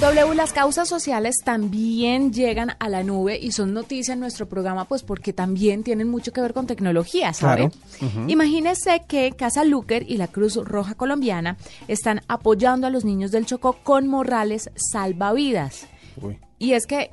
W, las causas sociales también llegan a la nube y son noticia en nuestro programa, pues porque también tienen mucho que ver con tecnología, ¿sabe? Imagínese que Casa Luker y la Cruz Roja Colombiana están apoyando a los niños del Chocó con morrales salvavidas. Y es que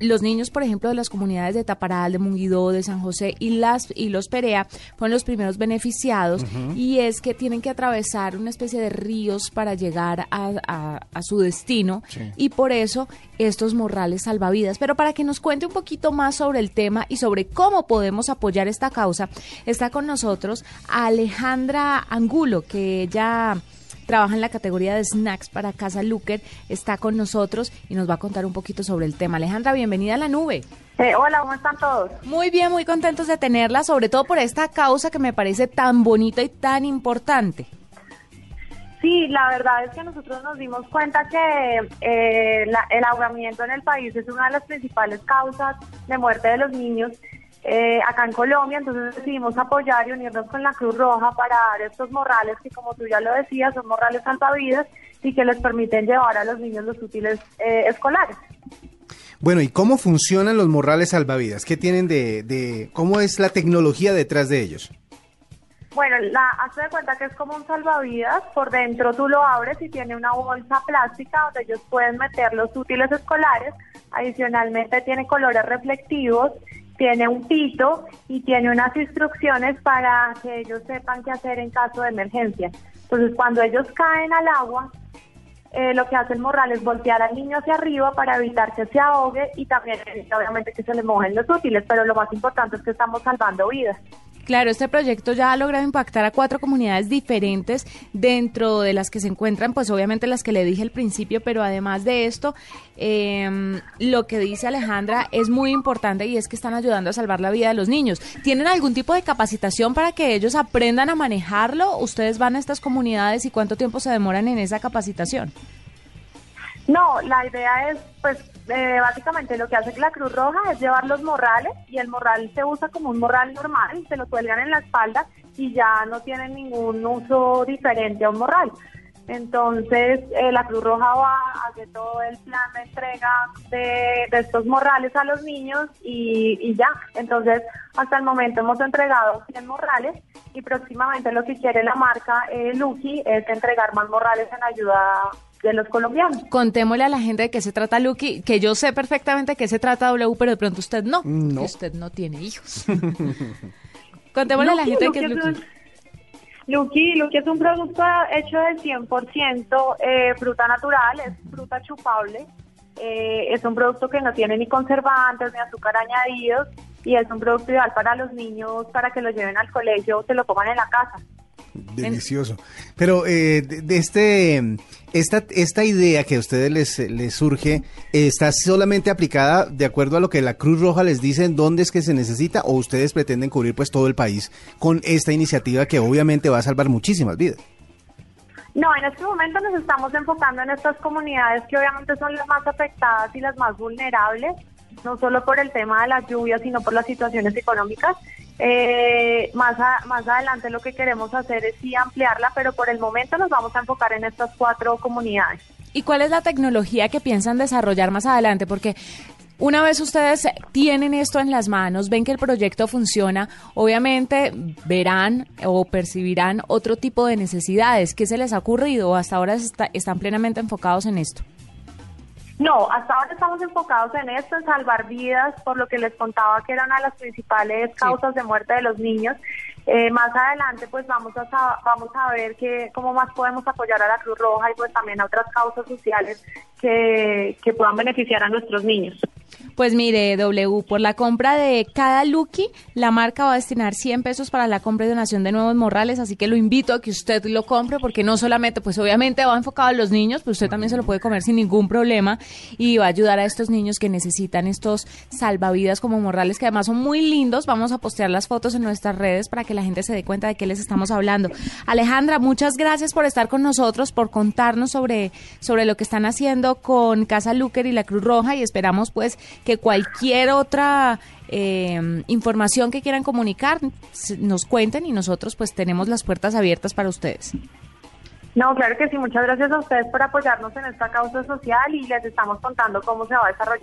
los niños, por ejemplo, de las comunidades de Taparal, de Munguidó, de San José y las y los Perea fueron los primeros beneficiados y es que tienen que atravesar una especie de ríos para llegar a, a- a su destino y por eso estos morrales salvavidas. Pero para que nos cuente un poquito más sobre el tema y sobre cómo podemos apoyar esta causa, está con nosotros Alejandra Angulo, que ella trabaja en la categoría de snacks para Casa Luker, está con nosotros y nos va a contar un poquito sobre el tema. Alejandra, bienvenida a la nube. Eh, hola, ¿cómo están todos? Muy bien, muy contentos de tenerla, sobre todo por esta causa que me parece tan bonita y tan importante. Sí, la verdad es que nosotros nos dimos cuenta que eh, la- el ahogamiento en el país es una de las principales causas de muerte de los niños eh, acá en Colombia, entonces decidimos apoyar y unirnos con la Cruz Roja para dar estos morrales que, como tú ya lo decías, son morrales salvavidas y que les permiten llevar a los niños los útiles eh, escolares. Bueno, ¿y cómo funcionan los morrales salvavidas? ¿Qué tienen de, de cómo es la tecnología detrás de ellos? Bueno, la, hazte de cuenta que es como un salvavidas, por dentro tú lo abres y tiene una bolsa plástica donde ellos pueden meter los útiles escolares, adicionalmente tiene colores reflectivos, tiene un pito y tiene unas instrucciones para que ellos sepan qué hacer en caso de emergencia. Entonces, cuando ellos caen al agua, eh, lo que hace el morral es voltear al niño hacia arriba para evitar que se ahogue y también obviamente que se le mojen los útiles, pero lo más importante es que estamos salvando vidas. Claro, este proyecto ya ha logrado impactar a cuatro comunidades diferentes, dentro de las que se encuentran, pues obviamente las que le dije al principio, pero además de esto, eh, lo que dice Alejandra es muy importante y es que están ayudando a salvar la vida de los niños. ¿Tienen algún tipo de capacitación para que ellos aprendan a manejarlo? ¿Ustedes van a estas comunidades y cuánto tiempo se demoran en esa capacitación? No, la idea es, pues, eh, básicamente lo que hace la Cruz Roja es llevar los morrales y el morral se usa como un morral normal, se lo cuelgan en la espalda y ya no tiene ningún uso diferente a un morral. Entonces, eh, la Cruz Roja va a hacer todo el plan de entrega de, de estos morrales a los niños y, y ya. Entonces, hasta el momento hemos entregado 100 morrales y próximamente lo que quiere la marca eh, Lucky es entregar más morrales en ayuda de los colombianos. Contémosle a la gente de qué se trata Lucky, que yo sé perfectamente de qué se trata W, pero de pronto usted no, No. que usted no tiene hijos. Contémosle a la Lucky, gente de qué es Lucky Lucky, Lucky es un producto hecho del 100% eh, fruta natural, es fruta chupable. eh, es un producto que no tiene ni conservantes ni azúcar añadidos y es un producto ideal para los niños para que lo lleven al colegio o se lo coman en la casa. Delicioso. Pero eh, de, este, esta, esta idea que a ustedes les, les surge, ¿está solamente aplicada de acuerdo a lo que la Cruz Roja les dice en dónde es que se necesita o ustedes pretenden cubrir pues todo el país con esta iniciativa que obviamente va a salvar muchísimas vidas? No, en este momento nos estamos enfocando en estas comunidades que obviamente son las más afectadas y las más vulnerables, no solo por el tema de las lluvias, sino por las situaciones económicas. Eh, más, más adelante lo que queremos hacer es sí ampliarla, pero por el momento nos vamos a enfocar en estas cuatro comunidades. ¿Y cuál es la tecnología que piensan desarrollar más adelante? Porque una vez ustedes tienen esto en las manos, ven que el proyecto funciona, obviamente verán o percibirán otro tipo de necesidades. ¿Qué se les ha ocurrido hasta ahora está- están plenamente enfocados en esto? No, hasta ahora estamos enfocados en esto, en salvar vidas, por lo que les contaba que era una de las principales causas de muerte de los niños. Eh, más adelante, pues vamos a vamos a ver que cómo más podemos apoyar a la Cruz Roja y pues también a otras causas sociales que, que puedan beneficiar a nuestros niños. Pues mire, W, por la compra de cada Lucky, la marca va a destinar 100 pesos para la compra y donación de nuevos morrales, así que lo invito a que usted lo compre porque no solamente, pues obviamente va enfocado a los niños, pero usted también se lo puede comer sin ningún problema y va a ayudar a estos niños que necesitan estos salvavidas como morrales que además son muy lindos. Vamos a postear las fotos en nuestras redes para que la gente se dé cuenta de qué les estamos hablando. Alejandra, muchas gracias por estar con nosotros, por contarnos sobre, sobre lo que están haciendo con Casa Luker y la Cruz Roja y esperamos pues que cualquier otra eh, información que quieran comunicar nos cuenten y nosotros pues tenemos las puertas abiertas para ustedes. No, claro que sí. Muchas gracias a ustedes por apoyarnos en esta causa social y les estamos contando cómo se va a desarrollar.